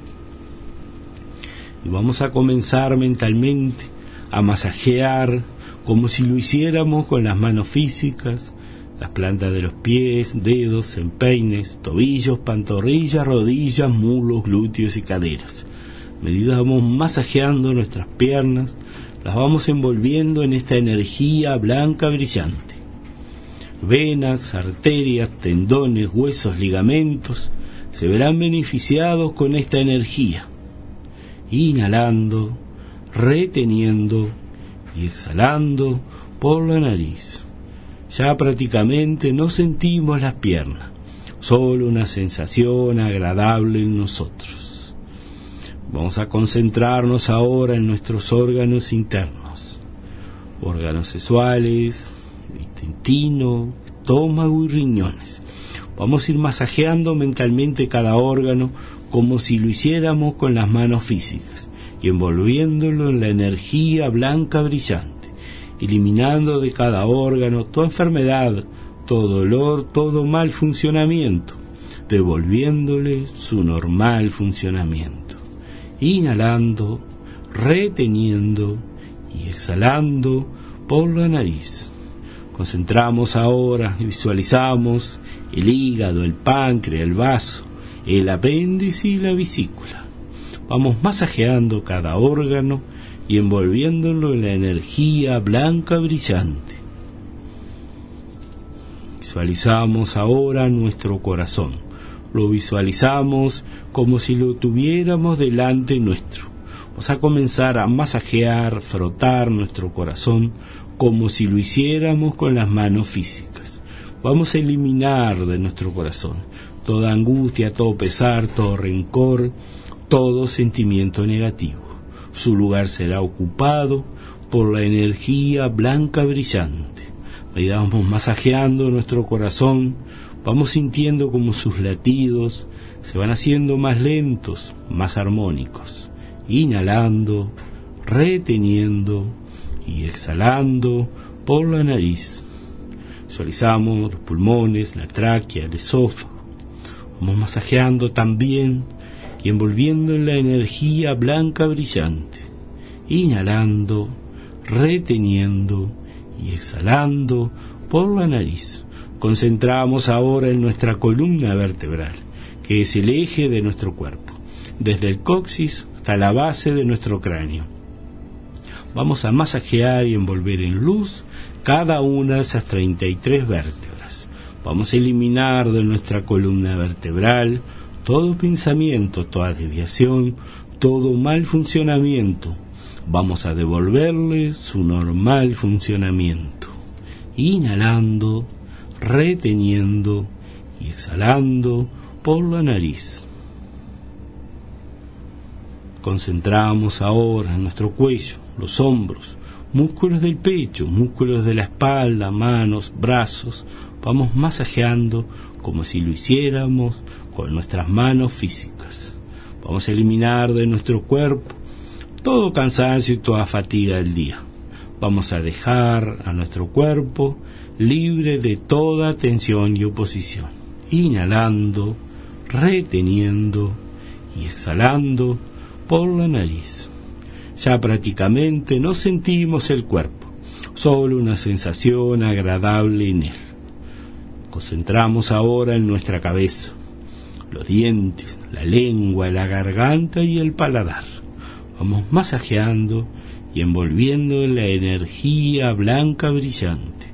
Vamos a comenzar mentalmente a masajear como si lo hiciéramos con las manos físicas, las plantas de los pies, dedos, empeines, tobillos, pantorrillas, rodillas, mulos, glúteos y caderas medida vamos masajeando nuestras piernas, las vamos envolviendo en esta energía blanca brillante. Venas, arterias, tendones, huesos, ligamentos se verán beneficiados con esta energía. Inhalando, reteniendo y exhalando por la nariz. Ya prácticamente no sentimos las piernas, solo una sensación agradable en nosotros. Vamos a concentrarnos ahora en nuestros órganos internos, órganos sexuales, intestino, estómago y riñones. Vamos a ir masajeando mentalmente cada órgano como si lo hiciéramos con las manos físicas y envolviéndolo en la energía blanca brillante, eliminando de cada órgano toda enfermedad, todo dolor, todo mal funcionamiento, devolviéndole su normal funcionamiento inhalando, reteniendo y exhalando por la nariz. Concentramos ahora y visualizamos el hígado, el páncreas, el vaso, el apéndice y la vesícula. Vamos masajeando cada órgano y envolviéndolo en la energía blanca brillante. Visualizamos ahora nuestro corazón lo visualizamos como si lo tuviéramos delante nuestro. Vamos a comenzar a masajear, frotar nuestro corazón como si lo hiciéramos con las manos físicas. Vamos a eliminar de nuestro corazón toda angustia, todo pesar, todo rencor, todo sentimiento negativo. Su lugar será ocupado por la energía blanca brillante. Ahí vamos masajeando nuestro corazón vamos sintiendo como sus latidos se van haciendo más lentos, más armónicos, inhalando, reteniendo y exhalando por la nariz. Visualizamos los pulmones, la tráquea, el esófago. Vamos masajeando también y envolviendo en la energía blanca brillante, inhalando, reteniendo y exhalando por la nariz concentramos ahora en nuestra columna vertebral, que es el eje de nuestro cuerpo, desde el coxis hasta la base de nuestro cráneo. Vamos a masajear y envolver en luz cada una de esas 33 vértebras. Vamos a eliminar de nuestra columna vertebral todo pensamiento, toda desviación, todo mal funcionamiento. Vamos a devolverle su normal funcionamiento. Inhalando reteniendo y exhalando por la nariz. Concentramos ahora en nuestro cuello, los hombros, músculos del pecho, músculos de la espalda, manos, brazos. Vamos masajeando como si lo hiciéramos con nuestras manos físicas. Vamos a eliminar de nuestro cuerpo todo cansancio y toda fatiga del día. Vamos a dejar a nuestro cuerpo libre de toda tensión y oposición, inhalando, reteniendo y exhalando por la nariz. Ya prácticamente no sentimos el cuerpo, solo una sensación agradable en él. Concentramos ahora en nuestra cabeza, los dientes, la lengua, la garganta y el paladar. Vamos masajeando y envolviendo la energía blanca brillante.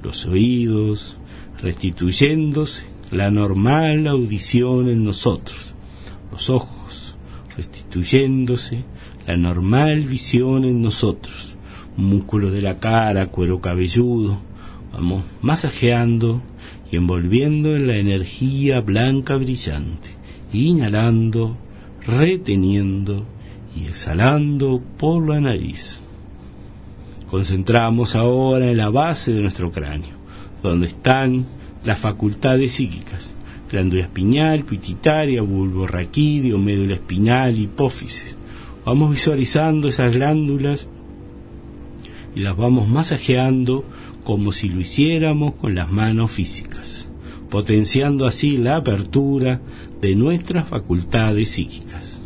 Los oídos, restituyéndose la normal audición en nosotros, los ojos, restituyéndose la normal visión en nosotros, músculos de la cara, cuero cabelludo, vamos masajeando envolviendo en la energía blanca brillante, inhalando, reteniendo y exhalando por la nariz. Concentramos ahora en la base de nuestro cráneo, donde están las facultades psíquicas, glándula espinal, pituitaria, bulbo raquídeo, médula espinal, hipófisis. Vamos visualizando esas glándulas y las vamos masajeando como si lo hiciéramos con las manos físicas, potenciando así la apertura de nuestras facultades psíquicas.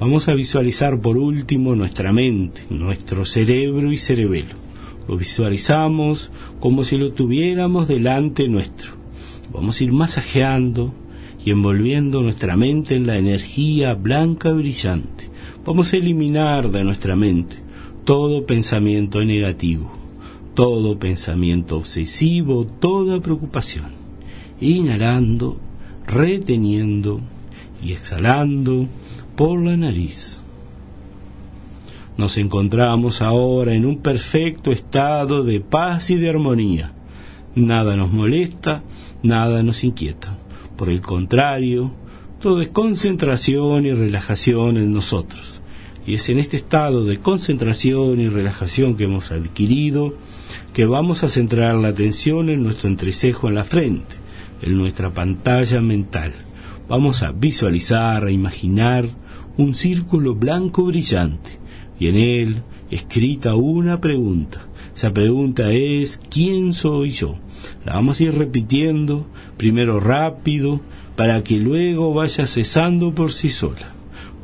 Vamos a visualizar por último nuestra mente, nuestro cerebro y cerebelo. Lo visualizamos como si lo tuviéramos delante nuestro. Vamos a ir masajeando y envolviendo nuestra mente en la energía blanca brillante. Vamos a eliminar de nuestra mente todo pensamiento negativo, todo pensamiento obsesivo, toda preocupación. Inhalando, reteniendo y exhalando por la nariz. Nos encontramos ahora en un perfecto estado de paz y de armonía. Nada nos molesta, nada nos inquieta. Por el contrario, todo es concentración y relajación en nosotros. Y es en este estado de concentración y relajación que hemos adquirido que vamos a centrar la atención en nuestro entrecejo en la frente, en nuestra pantalla mental. Vamos a visualizar, a imaginar un círculo blanco brillante y en él escrita una pregunta. Esa pregunta es ¿quién soy yo? La vamos a ir repitiendo, primero rápido, para que luego vaya cesando por sí sola.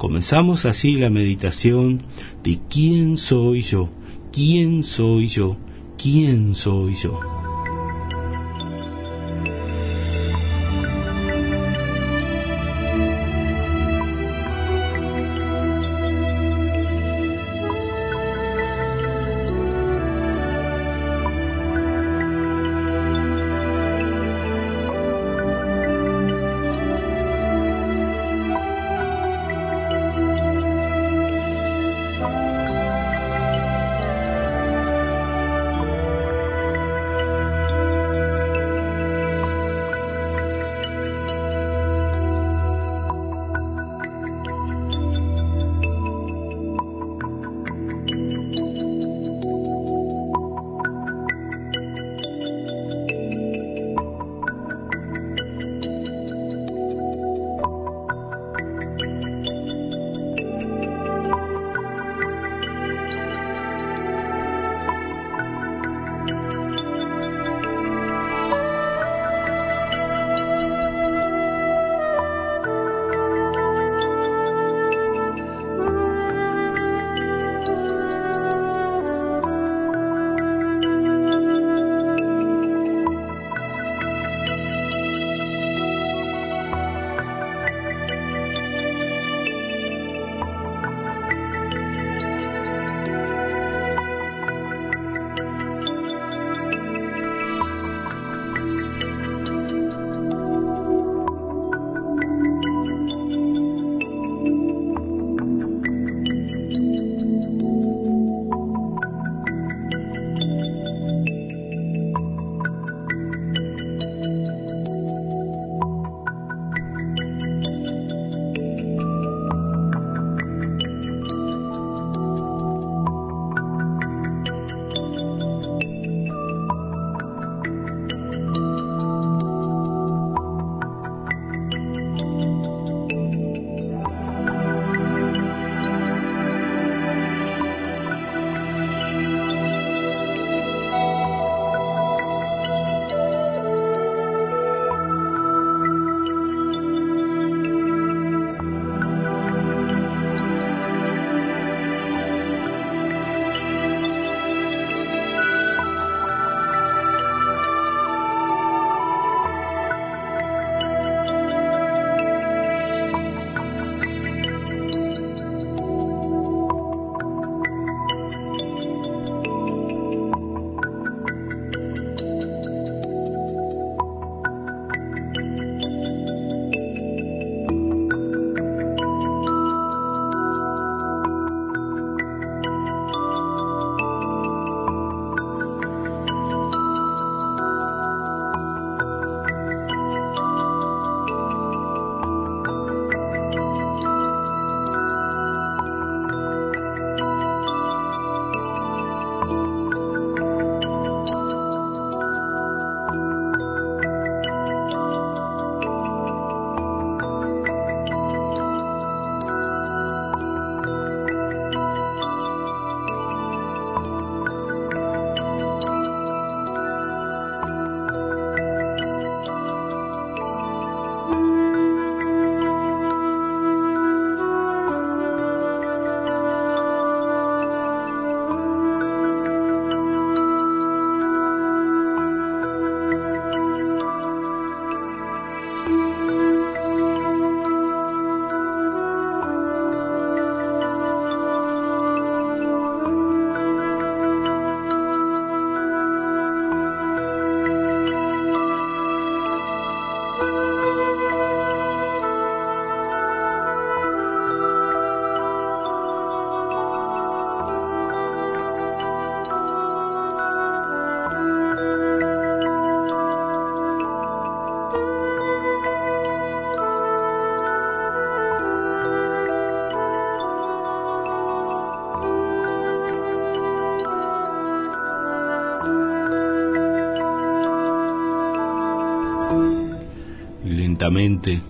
Comenzamos así la meditación de quién soy yo, quién soy yo, quién soy yo.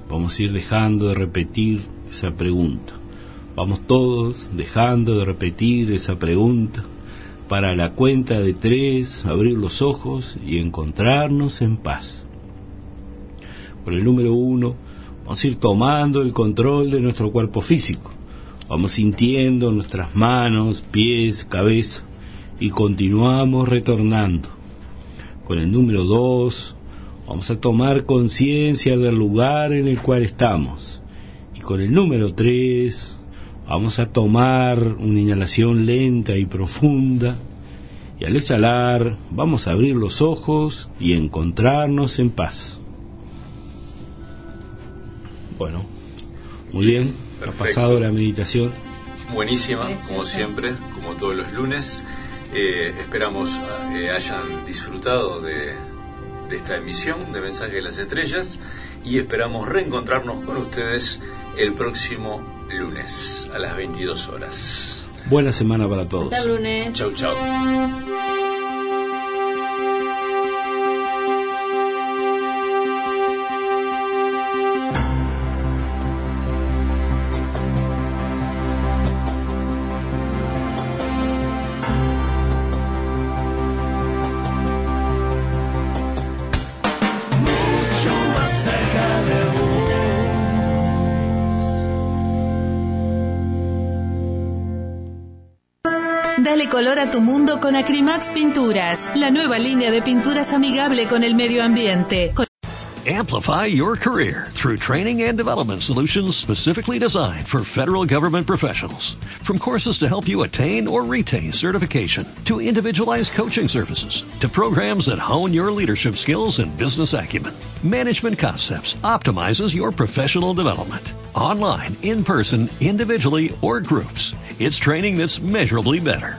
Vamos a ir dejando de repetir esa pregunta. Vamos todos dejando de repetir esa pregunta para la cuenta de tres abrir los ojos y encontrarnos en paz. Por el número uno, vamos a ir tomando el control de nuestro cuerpo físico. Vamos sintiendo nuestras manos, pies, cabeza y continuamos retornando. Con el número dos, vamos a tomar conciencia del lugar en el cual estamos. Y con el número tres, vamos a tomar una inhalación lenta y profunda. Y al exhalar, vamos a abrir los ojos y encontrarnos en paz. Bueno, muy bien, ha pasado la meditación. Buenísima, como siempre, como todos los lunes. Eh, esperamos eh, hayan disfrutado de, de esta emisión de Mensaje de las Estrellas y esperamos reencontrarnos con ustedes el próximo lunes a las 22 horas. Buena semana para todos. Hasta lunes. Chau, chau. Color a tu mundo con Acrimax Pinturas, la nueva línea de pinturas amigable con el medio ambiente. Amplify your career through training and development solutions specifically designed for federal government professionals. From courses to help you attain or retain certification, to individualized coaching services, to programs that hone your leadership skills and business acumen, Management Concepts optimizes your professional development. Online, in person, individually, or groups, it's training that's measurably better.